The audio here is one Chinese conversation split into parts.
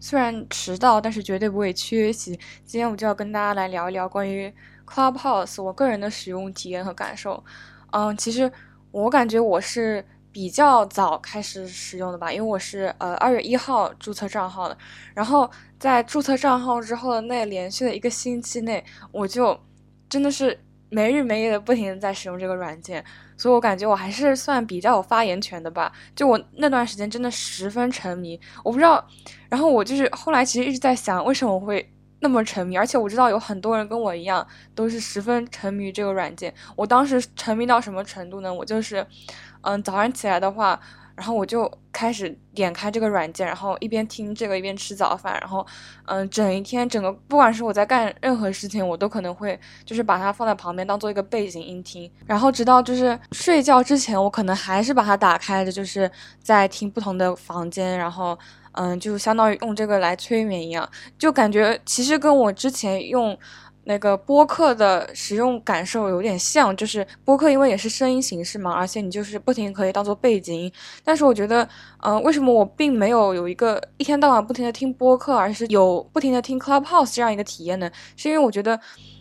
虽然迟到，但是绝对不会缺席。今天我就要跟大家来聊一聊关于 Clubhouse 我个人的使用体验和感受。嗯，其实我感觉我是比较早开始使用的吧，因为我是呃二月一号注册账号的。然后在注册账号之后的那连续的一个星期内，我就真的是没日没夜的不停的在使用这个软件。所以我感觉我还是算比较有发言权的吧。就我那段时间真的十分沉迷，我不知道。然后我就是后来其实一直在想，为什么我会那么沉迷？而且我知道有很多人跟我一样，都是十分沉迷于这个软件。我当时沉迷到什么程度呢？我就是，嗯，早上起来的话。然后我就开始点开这个软件，然后一边听这个一边吃早饭，然后，嗯，整一天整个不管是我在干任何事情，我都可能会就是把它放在旁边当做一个背景音听，然后直到就是睡觉之前，我可能还是把它打开着，就是在听不同的房间，然后，嗯，就相当于用这个来催眠一样，就感觉其实跟我之前用。那个播客的使用感受有点像，就是播客因为也是声音形式嘛，而且你就是不停可以当做背景。但是我觉得，嗯，为什么我并没有有一个一天到晚不停的听播客，而是有不停的听 Clubhouse 这样一个体验呢？是因为我觉得。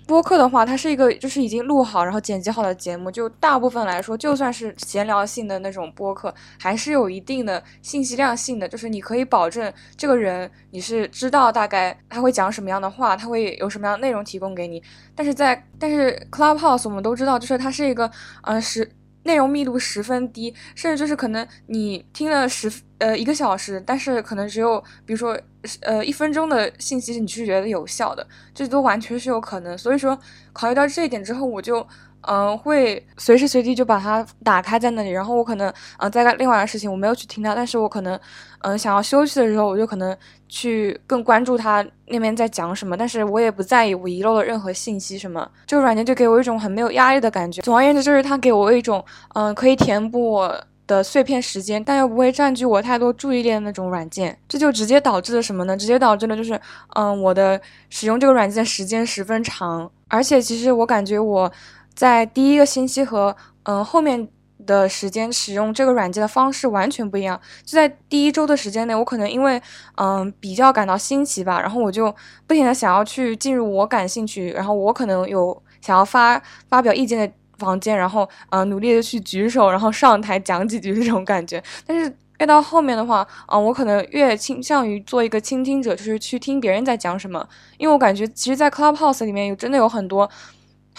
播客的话，它是一个就是已经录好然后剪辑好的节目，就大部分来说，就算是闲聊性的那种播客，还是有一定的信息量性的，就是你可以保证这个人你是知道大概他会讲什么样的话，他会有什么样的内容提供给你。但是在但是 Clubhouse 我们都知道，就是它是一个呃是。内容密度十分低，甚至就是可能你听了十呃一个小时，但是可能只有比如说呃一分钟的信息你是觉得有效的，这都完全是有可能。所以说考虑到这一点之后，我就。嗯，会随时随地就把它打开在那里，然后我可能嗯在干另外的事情，我没有去听它，但是我可能嗯想要休息的时候，我就可能去更关注它那边在讲什么，但是我也不在意我遗漏了任何信息什么。这个软件就给我一种很没有压力的感觉。总而言之，就是它给我一种嗯可以填补我的碎片时间，但又不会占据我太多注意力的那种软件。这就直接导致了什么呢？直接导致了就是嗯我的使用这个软件时间十分长，而且其实我感觉我。在第一个星期和嗯后面的时间使用这个软件的方式完全不一样。就在第一周的时间内，我可能因为嗯比较感到新奇吧，然后我就不停的想要去进入我感兴趣，然后我可能有想要发发表意见的房间，然后嗯努力的去举手，然后上台讲几句这种感觉。但是越到后面的话，嗯我可能越倾向于做一个倾听者，就是去听别人在讲什么，因为我感觉其实，在 Clubhouse 里面有真的有很多。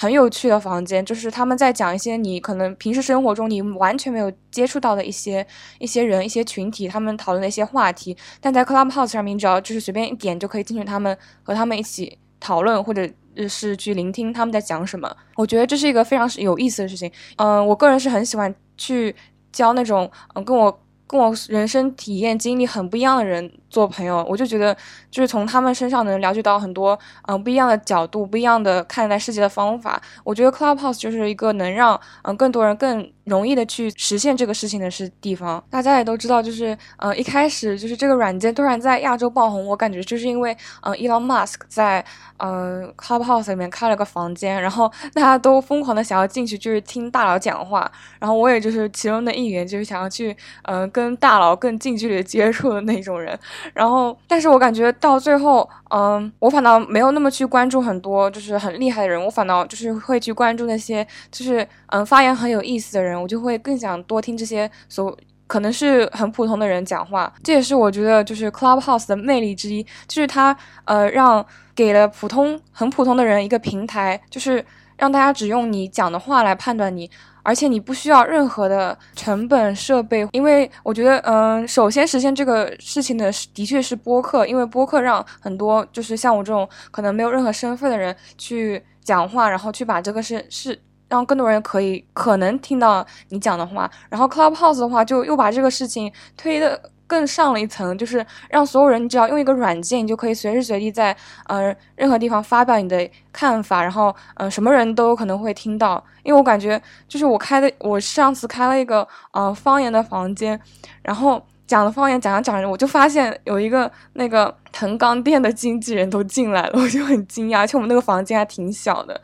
很有趣的房间，就是他们在讲一些你可能平时生活中你完全没有接触到的一些一些人、一些群体，他们讨论的一些话题。但在 Clubhouse 上面，只要就是随便一点就可以进去，他们和他们一起讨论，或者是去聆听他们在讲什么。我觉得这是一个非常有意思的事情。嗯，我个人是很喜欢去交那种嗯跟我跟我人生体验经历很不一样的人。做朋友，我就觉得就是从他们身上能了解到很多嗯不一样的角度，不一样的看待世界的方法。我觉得 Clubhouse 就是一个能让嗯更多人更容易的去实现这个事情的是地方。大家也都知道，就是嗯一开始就是这个软件突然在亚洲爆红，我感觉就是因为嗯 Elon Musk 在嗯 Clubhouse 里面开了个房间，然后大家都疯狂的想要进去，就是听大佬讲话。然后我也就是其中的一员，就是想要去嗯跟大佬更近距离的接触的那种人。然后，但是我感觉到最后，嗯，我反倒没有那么去关注很多就是很厉害的人，我反倒就是会去关注那些就是嗯发言很有意思的人，我就会更想多听这些所可能是很普通的人讲话。这也是我觉得就是 Clubhouse 的魅力之一，就是它呃让给了普通很普通的人一个平台，就是让大家只用你讲的话来判断你。而且你不需要任何的成本设备，因为我觉得，嗯，首先实现这个事情的的确是播客，因为播客让很多就是像我这种可能没有任何身份的人去讲话，然后去把这个事是让更多人可以可能听到你讲的话，然后 Clubhouse 的话就又把这个事情推的。更上了一层，就是让所有人，你只要用一个软件，你就可以随时随地在呃任何地方发表你的看法，然后嗯什么人都有可能会听到。因为我感觉，就是我开的，我上次开了一个呃方言的房间，然后讲的方言讲着讲着，我就发现有一个那个藤冈店的经纪人都进来了，我就很惊讶，而且我们那个房间还挺小的。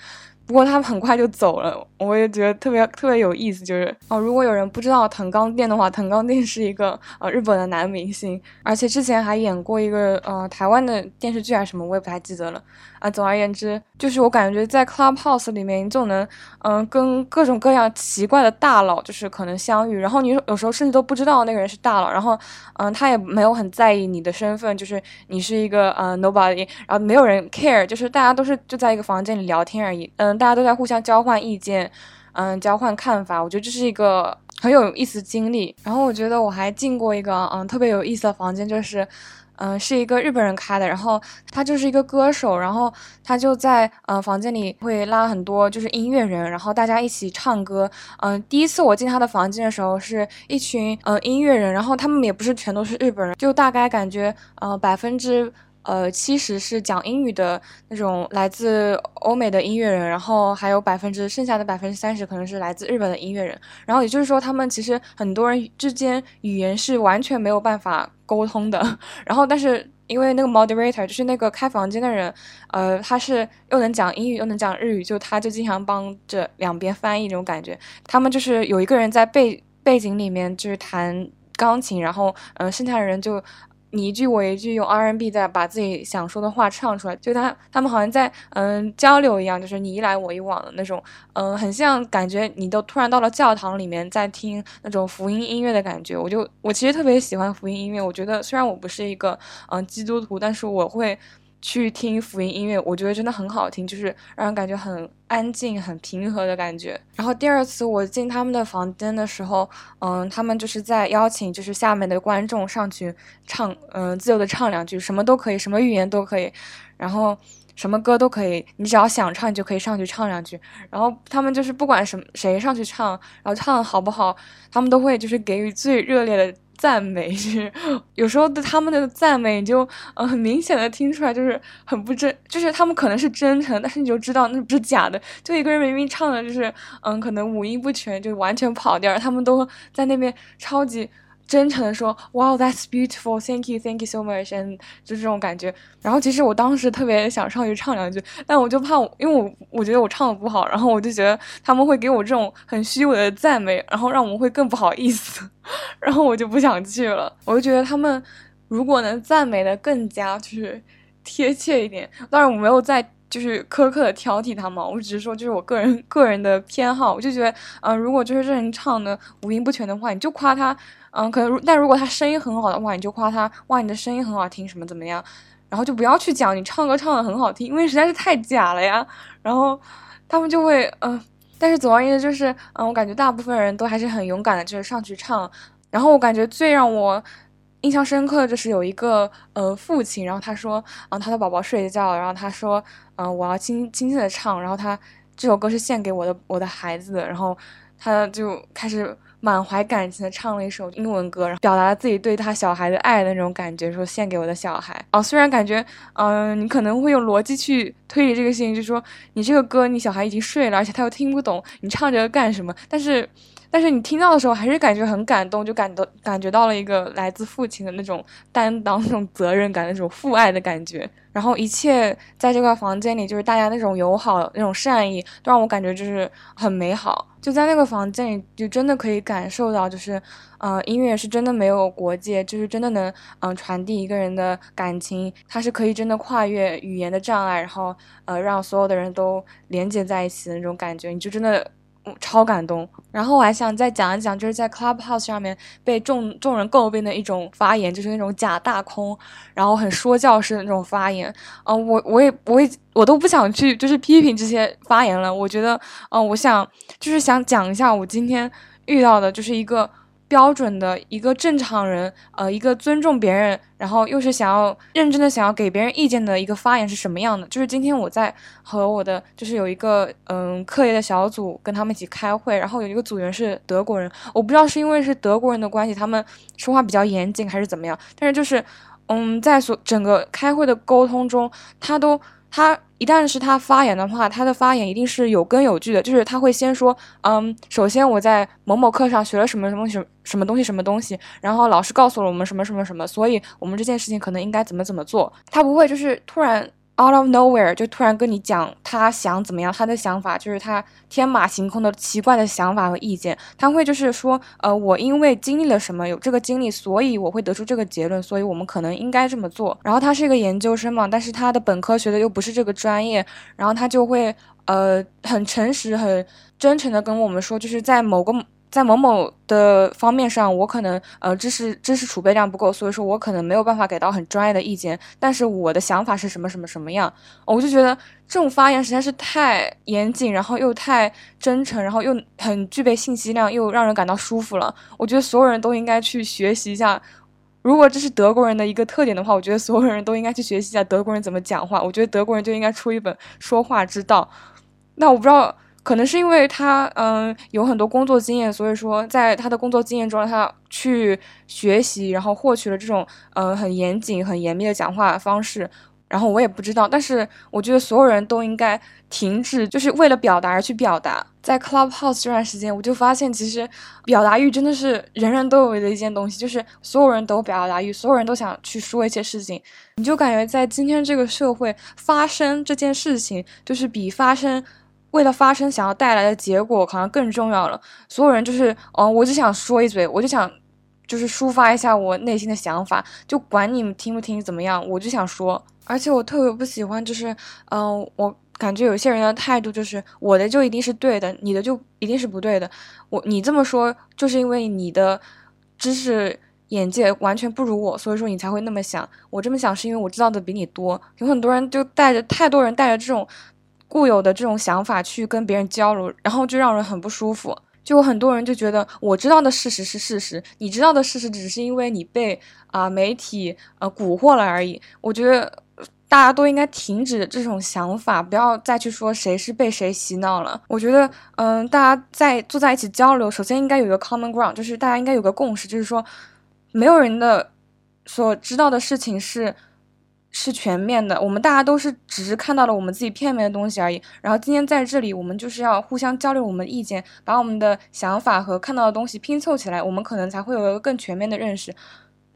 不过他们很快就走了，我也觉得特别特别有意思。就是哦，如果有人不知道藤冈靛的话，藤冈靛是一个呃日本的男明星，而且之前还演过一个呃台湾的电视剧啊什么，我也不太记得了总而言之，就是我感觉在 Clubhouse 里面，你总能嗯跟各种各样奇怪的大佬就是可能相遇，然后你有时候甚至都不知道那个人是大佬，然后嗯他也没有很在意你的身份，就是你是一个呃 nobody，然后没有人 care，就是大家都是就在一个房间里聊天而已，嗯。大家都在互相交换意见，嗯，交换看法。我觉得这是一个很有意思的经历。然后我觉得我还进过一个嗯特别有意思的房间，就是嗯是一个日本人开的，然后他就是一个歌手，然后他就在呃房间里会拉很多就是音乐人，然后大家一起唱歌。嗯，第一次我进他的房间的时候，是一群嗯音乐人，然后他们也不是全都是日本人，就大概感觉呃百分之。呃，七十是讲英语的那种来自欧美的音乐人，然后还有百分之剩下的百分之三十可能是来自日本的音乐人。然后也就是说，他们其实很多人之间语言是完全没有办法沟通的。然后，但是因为那个 moderator 就是那个开房间的人，呃，他是又能讲英语又能讲日语，就他就经常帮着两边翻译那种感觉。他们就是有一个人在背背景里面就是弹钢琴，然后嗯，剩下的人就。你一句我一句，用 R N B 在把自己想说的话唱出来，就他他们好像在嗯交流一样，就是你一来我一往的那种，嗯，很像感觉你都突然到了教堂里面，在听那种福音音乐的感觉。我就我其实特别喜欢福音音乐，我觉得虽然我不是一个嗯基督徒，但是我会。去听福音音乐，我觉得真的很好听，就是让人感觉很安静、很平和的感觉。然后第二次我进他们的房间的时候，嗯，他们就是在邀请，就是下面的观众上去唱，嗯，自由的唱两句，什么都可以，什么语言都可以，然后什么歌都可以，你只要想唱，你就可以上去唱两句。然后他们就是不管什么谁上去唱，然后唱好不好，他们都会就是给予最热烈的。赞美是有时候对他们的赞美，你就呃很明显的听出来，就是很不真，就是他们可能是真诚，但是你就知道那不是假的。就一个人明明唱的就是嗯，可能五音不全，就完全跑调，他们都在那边超级。真诚的说，Wow, that's beautiful. Thank you, thank you so much. And 就这种感觉。然后其实我当时特别想上去唱两句，但我就怕，因为我我觉得我唱的不好，然后我就觉得他们会给我这种很虚伪的赞美，然后让我们会更不好意思，然后我就不想去了。我就觉得他们如果能赞美的更加就是贴切一点，当然我没有在就是苛刻的挑剔他们，我只是说就是我个人个人的偏好，我就觉得，嗯，如果就是这人唱的五音不全的话，你就夸他。嗯，可能，但如果他声音很好的话，你就夸他，哇，你的声音很好听，什么怎么样？然后就不要去讲你唱歌唱的很好听，因为实在是太假了呀。然后他们就会，嗯，但是总而言之就是，嗯，我感觉大部分人都还是很勇敢的，就是上去唱。然后我感觉最让我印象深刻的就是有一个呃父亲，然后他说，嗯，他的宝宝睡觉了，然后他说，嗯，我要轻轻轻的唱，然后他这首歌是献给我的我的孩子的，然后他就开始。满怀感情的唱了一首英文歌，然后表达了自己对他小孩的爱的那种感觉，说献给我的小孩。哦，虽然感觉，嗯，你可能会用逻辑去推理这个事情，就是说你这个歌你小孩已经睡了，而且他又听不懂，你唱这个干什么？但是。但是你听到的时候还是感觉很感动，就感到感觉到了一个来自父亲的那种担当、那种责任感、那种父爱的感觉。然后一切在这个房间里，就是大家那种友好、那种善意，都让我感觉就是很美好。就在那个房间里，就真的可以感受到，就是呃，音乐是真的没有国界，就是真的能嗯传递一个人的感情，它是可以真的跨越语言的障碍，然后呃让所有的人都连接在一起的那种感觉，你就真的。超感动，然后我还想再讲一讲，就是在 Clubhouse 上面被众众人诟病的一种发言，就是那种假大空，然后很说教式的那种发言。嗯，我我也我也我都不想去就是批评这些发言了。我觉得，嗯，我想就是想讲一下我今天遇到的，就是一个。标准的一个正常人，呃，一个尊重别人，然后又是想要认真的想要给别人意见的一个发言是什么样的？就是今天我在和我的就是有一个嗯课业的小组跟他们一起开会，然后有一个组员是德国人，我不知道是因为是德国人的关系，他们说话比较严谨还是怎么样，但是就是嗯在所整个开会的沟通中，他都。他一旦是他发言的话，他的发言一定是有根有据的。就是他会先说，嗯，首先我在某某课上学了什么什么什什么东西什么东西，然后老师告诉了我们什么什么什么，所以我们这件事情可能应该怎么怎么做。他不会就是突然 out of nowhere 就突然跟你讲他想怎么样，他的想法就是他天马行空的奇怪的想法和意见。他会就是说，呃，我因为经历了什么，有这个经历，所以我会得出这个结论，所以我们可能应该这么做。然后他是一个研究生嘛，但是他的本科学的又不是这个专业，然后他就会呃很诚实、很真诚的跟我们说，就是在某个。在某某的方面上，我可能呃知识知识储备量不够，所以说我可能没有办法给到很专业的意见。但是我的想法是什么什么什么样，我就觉得这种发言实在是太严谨，然后又太真诚，然后又很具备信息量，又让人感到舒服了。我觉得所有人都应该去学习一下。如果这是德国人的一个特点的话，我觉得所有人都应该去学习一下德国人怎么讲话。我觉得德国人就应该出一本说话之道。那我不知道。可能是因为他嗯有很多工作经验，所以说在他的工作经验中，他去学习，然后获取了这种嗯很严谨、很严密的讲话方式。然后我也不知道，但是我觉得所有人都应该停止，就是为了表达而去表达。在 Clubhouse 这段时间，我就发现其实表达欲真的是人人都有的一件东西，就是所有人都表达欲，所有人都想去说一些事情。你就感觉在今天这个社会发生这件事情，就是比发生。为了发生想要带来的结果，好像更重要了。所有人就是，嗯，我就想说一嘴，我就想，就是抒发一下我内心的想法，就管你们听不听怎么样，我就想说。而且我特别不喜欢，就是，嗯，我感觉有些人的态度就是，我的就一定是对的，你的就一定是不对的。我你这么说，就是因为你的知识眼界完全不如我，所以说你才会那么想。我这么想是因为我知道的比你多。有很多人就带着太多人带着这种。固有的这种想法去跟别人交流，然后就让人很不舒服。就很多人就觉得我知道的事实是事实，你知道的事实只是因为你被啊媒体呃蛊惑了而已。我觉得大家都应该停止这种想法，不要再去说谁是被谁洗脑了。我觉得，嗯，大家在坐在一起交流，首先应该有一个 common ground，就是大家应该有个共识，就是说没有人的所知道的事情是。是全面的，我们大家都是只是看到了我们自己片面的东西而已。然后今天在这里，我们就是要互相交流我们的意见，把我们的想法和看到的东西拼凑起来，我们可能才会有一个更全面的认识。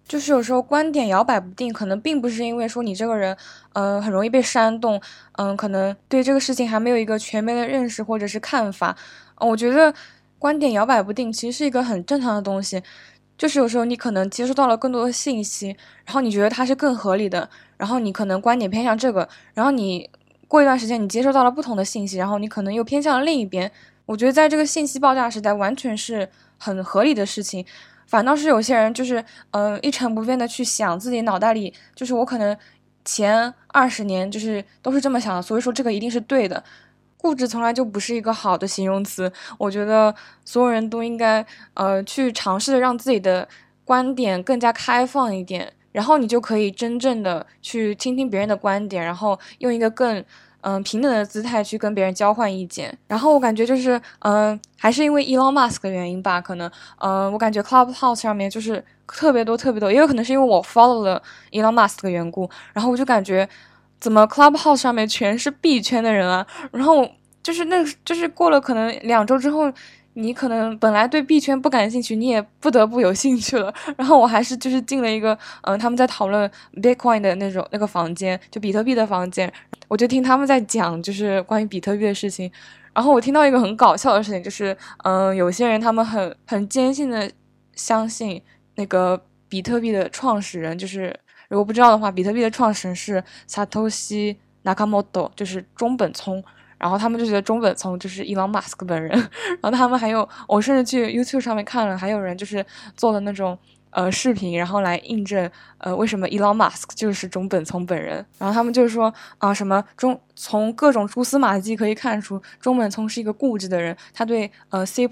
就是有时候观点摇摆不定，可能并不是因为说你这个人，嗯，很容易被煽动，嗯，可能对这个事情还没有一个全面的认识或者是看法。我觉得观点摇摆不定其实是一个很正常的东西。就是有时候你可能接收到了更多的信息，然后你觉得它是更合理的，然后你可能观点偏向这个，然后你过一段时间你接收到了不同的信息，然后你可能又偏向了另一边。我觉得在这个信息爆炸时代，完全是很合理的事情。反倒是有些人就是嗯一成不变的去想自己脑袋里，就是我可能前二十年就是都是这么想的，所以说这个一定是对的。固执从来就不是一个好的形容词，我觉得所有人都应该呃去尝试让自己的观点更加开放一点，然后你就可以真正的去倾听别人的观点，然后用一个更嗯平等的姿态去跟别人交换意见。然后我感觉就是嗯还是因为 Elon Musk 的原因吧，可能嗯我感觉 Clubhouse 上面就是特别多特别多，也有可能是因为我 follow 了 Elon Musk 的缘故，然后我就感觉。怎么 Clubhouse 上面全是币圈的人啊？然后就是那，就是过了可能两周之后，你可能本来对币圈不感兴趣，你也不得不有兴趣了。然后我还是就是进了一个，嗯，他们在讨论 Bitcoin 的那种那个房间，就比特币的房间，我就听他们在讲，就是关于比特币的事情。然后我听到一个很搞笑的事情，就是，嗯，有些人他们很很坚信的相信那个比特币的创始人就是。如果不知道的话，比特币的创始人是 Satoshi Nakamoto，就是中本聪。然后他们就觉得中本聪就是 Elon Musk 本人。然后他们还有，我甚至去 YouTube 上面看了，还有人就是做了那种呃视频，然后来印证呃为什么 Elon Musk 就是中本聪本人。然后他们就是说啊，什么中从各种蛛丝马迹可以看出，中本聪是一个固执的人，他对呃 C++、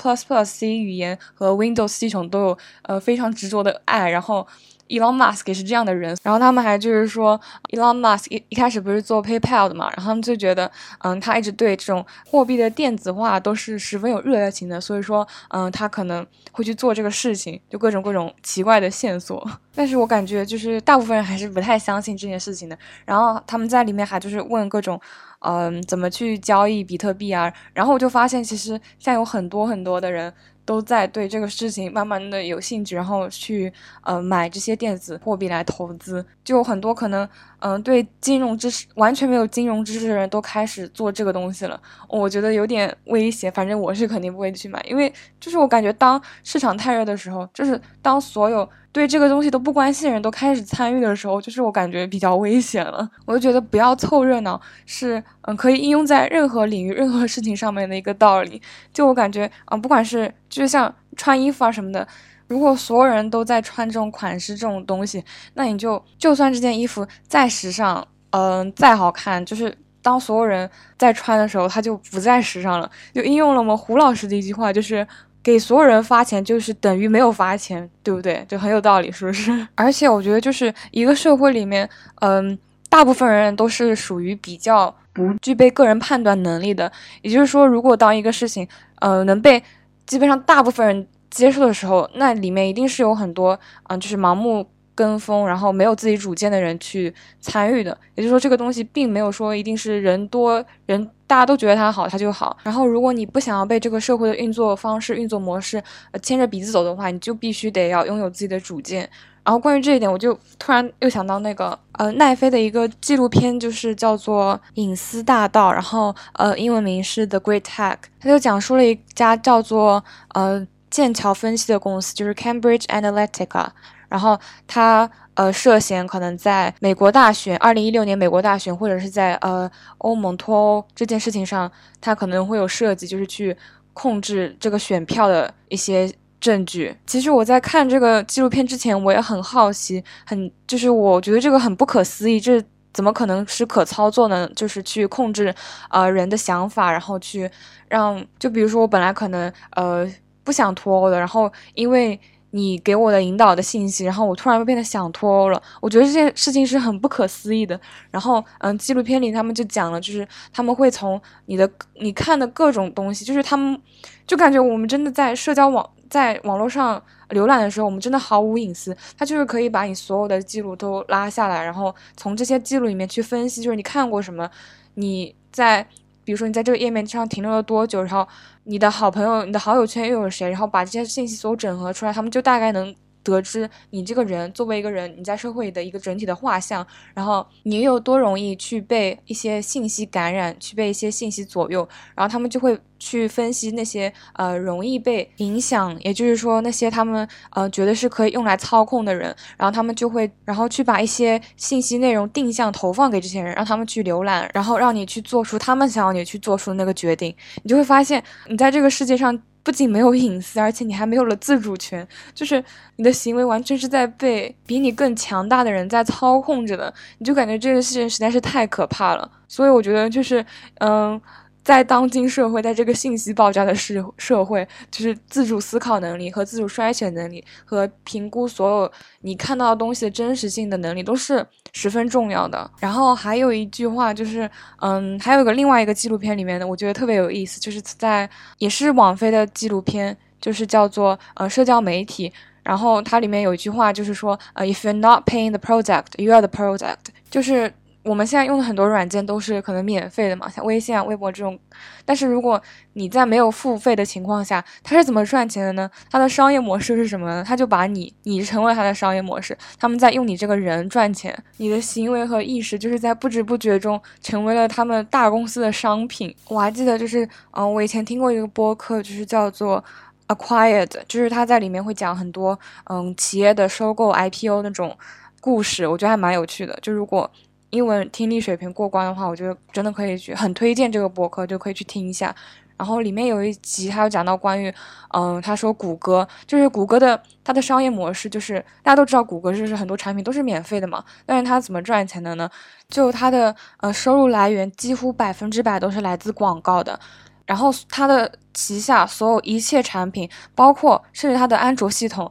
C 语言和 Windows 系统都有呃非常执着的爱。然后。Elon Musk 也是这样的人，然后他们还就是说，Elon Musk 一一开始不是做 PayPal 的嘛，然后他们就觉得，嗯，他一直对这种货币的电子化都是十分有热情的，所以说，嗯，他可能会去做这个事情，就各种各种奇怪的线索。但是我感觉就是大部分人还是不太相信这件事情的。然后他们在里面还就是问各种，嗯，怎么去交易比特币啊？然后我就发现其实现在有很多很多的人。都在对这个事情慢慢的有兴趣，然后去呃买这些电子货币来投资。就很多可能嗯对金融知识完全没有金融知识的人都开始做这个东西了，我觉得有点危险。反正我是肯定不会去买，因为就是我感觉当市场太热的时候，就是当所有。对这个东西都不关心的人都开始参与的时候，就是我感觉比较危险了。我就觉得不要凑热闹，是嗯可以应用在任何领域、任何事情上面的一个道理。就我感觉，嗯，不管是就像穿衣服啊什么的，如果所有人都在穿这种款式、这种东西，那你就就算这件衣服再时尚，嗯，再好看，就是当所有人在穿的时候，它就不再时尚了。就应用了我们胡老师的一句话，就是。给所有人发钱就是等于没有发钱，对不对？就很有道理，是不是？而且我觉得，就是一个社会里面，嗯，大部分人都是属于比较不具备个人判断能力的。也就是说，如果当一个事情，呃，能被基本上大部分人接受的时候，那里面一定是有很多，嗯，就是盲目。跟风，然后没有自己主见的人去参与的，也就是说，这个东西并没有说一定是人多人大家都觉得它好，它就好。然后，如果你不想要被这个社会的运作方式、运作模式牵着鼻子走的话，你就必须得要拥有自己的主见。然后，关于这一点，我就突然又想到那个呃奈飞的一个纪录片，就是叫做《隐私大道》，然后呃英文名是《The Great Hack》，他就讲述了一家叫做呃剑桥分析的公司，就是 Cambridge Analytica。然后他呃涉嫌可能在美国大选，二零一六年美国大选，或者是在呃欧盟脱欧这件事情上，他可能会有涉及，就是去控制这个选票的一些证据。其实我在看这个纪录片之前，我也很好奇，很就是我觉得这个很不可思议，这怎么可能是可操作呢？就是去控制呃人的想法，然后去让就比如说我本来可能呃不想脱欧的，然后因为。你给我的引导的信息，然后我突然变得想脱欧了。我觉得这件事情是很不可思议的。然后，嗯，纪录片里他们就讲了，就是他们会从你的你看的各种东西，就是他们就感觉我们真的在社交网在网络上浏览的时候，我们真的毫无隐私。他就是可以把你所有的记录都拉下来，然后从这些记录里面去分析，就是你看过什么，你在。比如说你在这个页面上停留了多久，然后你的好朋友、你的好友圈又有谁，然后把这些信息所整合出来，他们就大概能。得知你这个人作为一个人，你在社会的一个整体的画像，然后你有多容易去被一些信息感染，去被一些信息左右，然后他们就会去分析那些呃容易被影响，也就是说那些他们呃觉得是可以用来操控的人，然后他们就会然后去把一些信息内容定向投放给这些人，让他们去浏览，然后让你去做出他们想要你去做出的那个决定，你就会发现你在这个世界上。不仅没有隐私，而且你还没有了自主权，就是你的行为完全是在被比你更强大的人在操控着的，你就感觉这个事情实在是太可怕了。所以我觉得就是，嗯。在当今社会，在这个信息爆炸的社社会，就是自主思考能力和自主筛选能力和评估所有你看到的东西的真实性的能力都是十分重要的。然后还有一句话就是，嗯，还有一个另外一个纪录片里面的，我觉得特别有意思，就是在也是网飞的纪录片，就是叫做呃社交媒体。然后它里面有一句话就是说，呃，if you're not paying the project, you are the project，就是。我们现在用的很多软件都是可能免费的嘛，像微信啊、微博这种。但是如果你在没有付费的情况下，它是怎么赚钱的呢？它的商业模式是什么呢？它就把你，你成为它的商业模式，他们在用你这个人赚钱，你的行为和意识就是在不知不觉中成为了他们大公司的商品。我还记得就是，嗯，我以前听过一个播客，就是叫做 Acquired，就是他在里面会讲很多，嗯，企业的收购 IPO 那种故事，我觉得还蛮有趣的。就如果英文听力水平过关的话，我觉得真的可以去很推荐这个博客，就可以去听一下。然后里面有一集，他有讲到关于，嗯，他说谷歌就是谷歌的它的商业模式，就是大家都知道谷歌就是很多产品都是免费的嘛，但是它怎么赚钱的呢？就它的呃收入来源几乎百分之百都是来自广告的，然后它的旗下所有一切产品，包括甚至它的安卓系统，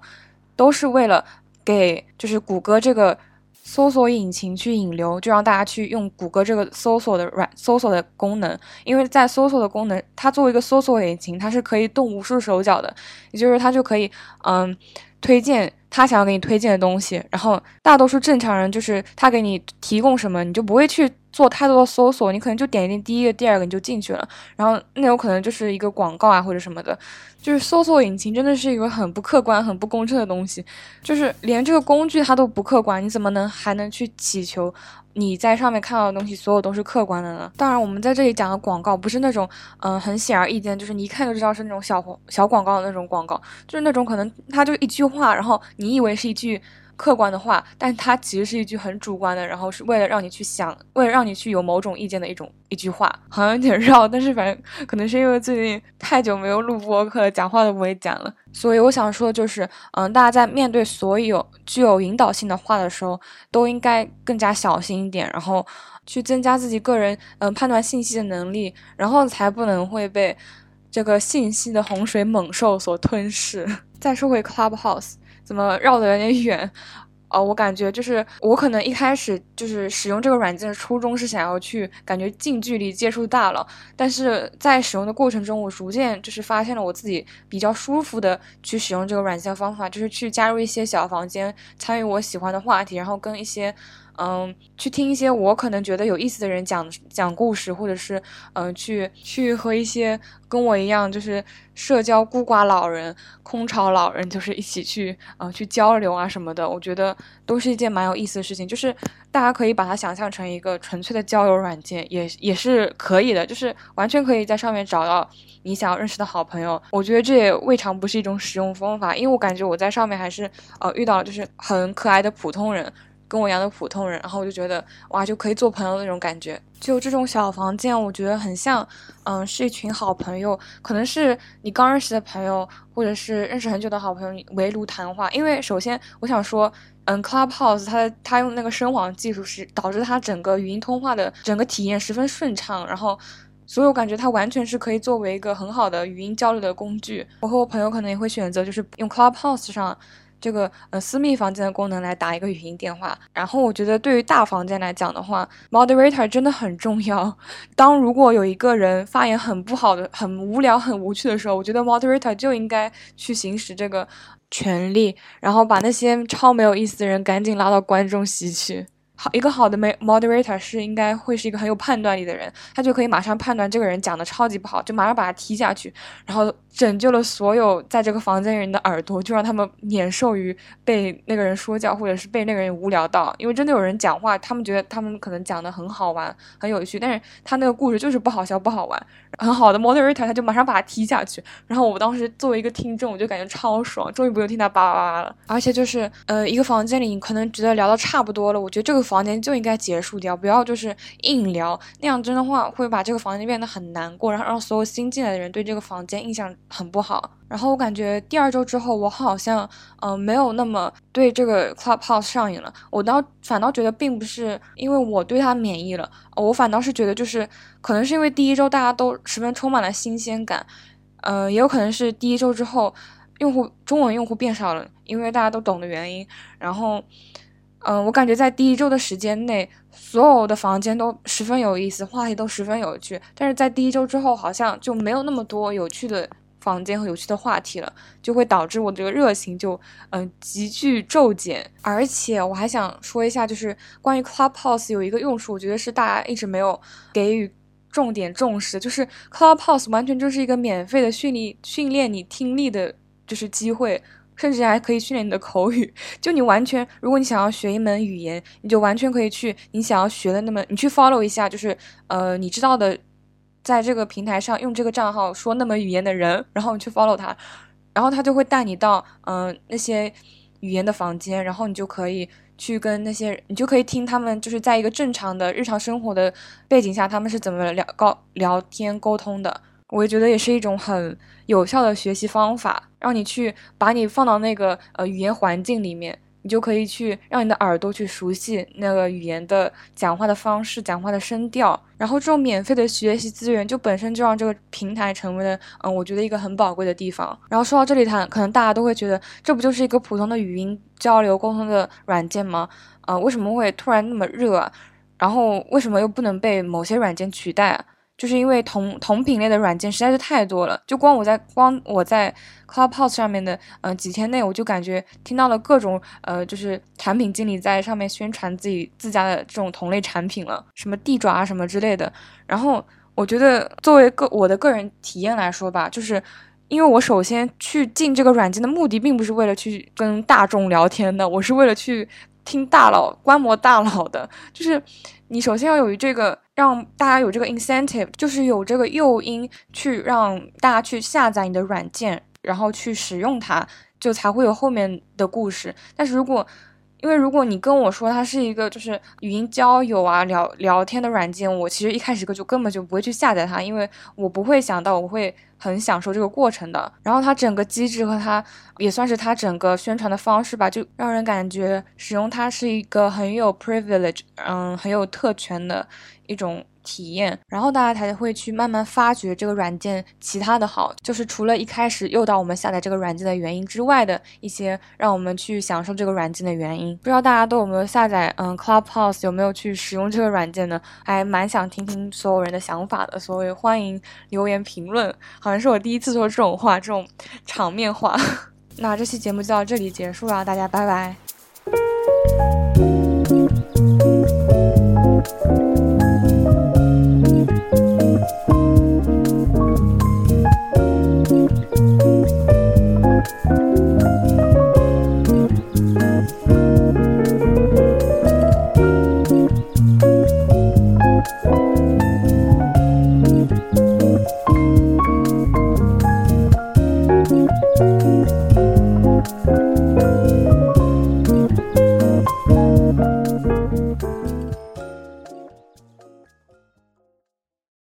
都是为了给就是谷歌这个。搜索引擎去引流，就让大家去用谷歌这个搜索的软搜索的功能，因为在搜索的功能，它作为一个搜索引擎，它是可以动无数手脚的，也就是它就可以嗯推荐他想要给你推荐的东西，然后大多数正常人就是他给你提供什么，你就不会去做太多的搜索，你可能就点一点第一个、第二个你就进去了，然后那有可能就是一个广告啊或者什么的，就是搜索引擎真的是一个很不客观、很不公正的东西，就是连这个工具它都不客观，你怎么能还能去祈求？你在上面看到的东西，所有都是客观的呢。当然，我们在这里讲的广告不是那种，嗯，很显而易见，就是你一看就知道是那种小小广告的那种广告，就是那种可能它就一句话，然后你以为是一句。客观的话，但它其实是一句很主观的，然后是为了让你去想，为了让你去有某种意见的一种一句话，好像有点绕，但是反正可能是因为最近太久没有录播客了，讲话都不会讲了，所以我想说的就是，嗯，大家在面对所有具有引导性的话的时候，都应该更加小心一点，然后去增加自己个人嗯判断信息的能力，然后才不能会被这个信息的洪水猛兽所吞噬。再说回 Clubhouse。怎么绕的有点远？哦，我感觉就是我可能一开始就是使用这个软件的初衷是想要去感觉近距离接触大佬，但是在使用的过程中，我逐渐就是发现了我自己比较舒服的去使用这个软件的方法，就是去加入一些小房间，参与我喜欢的话题，然后跟一些。嗯，去听一些我可能觉得有意思的人讲讲故事，或者是嗯，去去和一些跟我一样就是社交孤寡老人、空巢老人，就是一起去嗯去交流啊什么的，我觉得都是一件蛮有意思的事情。就是大家可以把它想象成一个纯粹的交友软件，也也是可以的，就是完全可以在上面找到你想要认识的好朋友。我觉得这也未尝不是一种使用方法，因为我感觉我在上面还是呃遇到了就是很可爱的普通人。跟我一样的普通人，然后我就觉得哇，就可以做朋友的那种感觉。就这种小房间，我觉得很像，嗯，是一群好朋友，可能是你刚认识的朋友，或者是认识很久的好朋友围炉谈话。因为首先我想说，嗯，Clubhouse 它它用那个声网技术是导致它整个语音通话的整个体验十分顺畅，然后所以我感觉它完全是可以作为一个很好的语音交流的工具。我和我朋友可能也会选择就是用 Clubhouse 上。这个呃私密房间的功能来打一个语音电话，然后我觉得对于大房间来讲的话，moderator 真的很重要。当如果有一个人发言很不好的、很无聊、很无趣的时候，我觉得 moderator 就应该去行使这个权利，然后把那些超没有意思的人赶紧拉到观众席去。好，一个好的 moderator 是应该会是一个很有判断力的人，他就可以马上判断这个人讲的超级不好，就马上把他踢下去，然后拯救了所有在这个房间人的耳朵，就让他们免受于被那个人说教，或者是被那个人无聊到。因为真的有人讲话，他们觉得他们可能讲的很好玩、很有趣，但是他那个故事就是不好笑、不好玩。很好的 moderator 他就马上把他踢下去，然后我当时作为一个听众，我就感觉超爽，终于不用听他叭叭叭了。而且就是呃，一个房间里你可能觉得聊的差不多了，我觉得这个。房间就应该结束掉，不要就是硬聊，那样真的话会把这个房间变得很难过，然后让所有新进来的人对这个房间印象很不好。然后我感觉第二周之后，我好像嗯没有那么对这个 Clubhouse 上瘾了。我倒反倒觉得并不是因为我对它免疫了，我反倒是觉得就是可能是因为第一周大家都十分充满了新鲜感，嗯，也有可能是第一周之后用户中文用户变少了，因为大家都懂的原因，然后。嗯，我感觉在第一周的时间内，所有的房间都十分有意思，话题都十分有趣。但是在第一周之后，好像就没有那么多有趣的房间和有趣的话题了，就会导致我这个热情就嗯急剧骤减。而且我还想说一下，就是关于 Clubhouse 有一个用处，我觉得是大家一直没有给予重点重视，就是 Clubhouse 完全就是一个免费的训练训练你听力的，就是机会。甚至还可以训练你的口语，就你完全，如果你想要学一门语言，你就完全可以去你想要学的那么，你去 follow 一下，就是呃你知道的，在这个平台上用这个账号说那门语言的人，然后你去 follow 他，然后他就会带你到嗯那些语言的房间，然后你就可以去跟那些，你就可以听他们就是在一个正常的日常生活的背景下，他们是怎么聊高聊天沟通的。我觉得也是一种很有效的学习方法，让你去把你放到那个呃语言环境里面，你就可以去让你的耳朵去熟悉那个语言的讲话的方式、讲话的声调。然后这种免费的学习资源就本身就让这个平台成为了嗯，我觉得一个很宝贵的地方。然后说到这里，谈可能大家都会觉得这不就是一个普通的语音交流沟通的软件吗？啊，为什么会突然那么热？然后为什么又不能被某些软件取代？就是因为同同品类的软件实在是太多了，就光我在光我在 Clubhouse 上面的，嗯，几天内我就感觉听到了各种呃，就是产品经理在上面宣传自己自家的这种同类产品了，什么地爪啊什么之类的。然后我觉得作为个我的个人体验来说吧，就是因为我首先去进这个软件的目的并不是为了去跟大众聊天的，我是为了去听大佬观摩大佬的，就是你首先要有这个。让大家有这个 incentive，就是有这个诱因去让大家去下载你的软件，然后去使用它，就才会有后面的故事。但是如果因为如果你跟我说它是一个就是语音交友啊聊聊天的软件，我其实一开始就根本就不会去下载它，因为我不会想到我会很享受这个过程的。然后它整个机制和它也算是它整个宣传的方式吧，就让人感觉使用它是一个很有 privilege，嗯，很有特权的一种。体验，然后大家才会去慢慢发掘这个软件其他的好，就是除了一开始诱导我们下载这个软件的原因之外的一些让我们去享受这个软件的原因。不知道大家都有没有下载？嗯，Clubhouse 有没有去使用这个软件呢？还蛮想听听所有人的想法的，所以欢迎留言评论。好像是我第一次说这种话，这种场面话。那这期节目就到这里结束了，大家拜拜。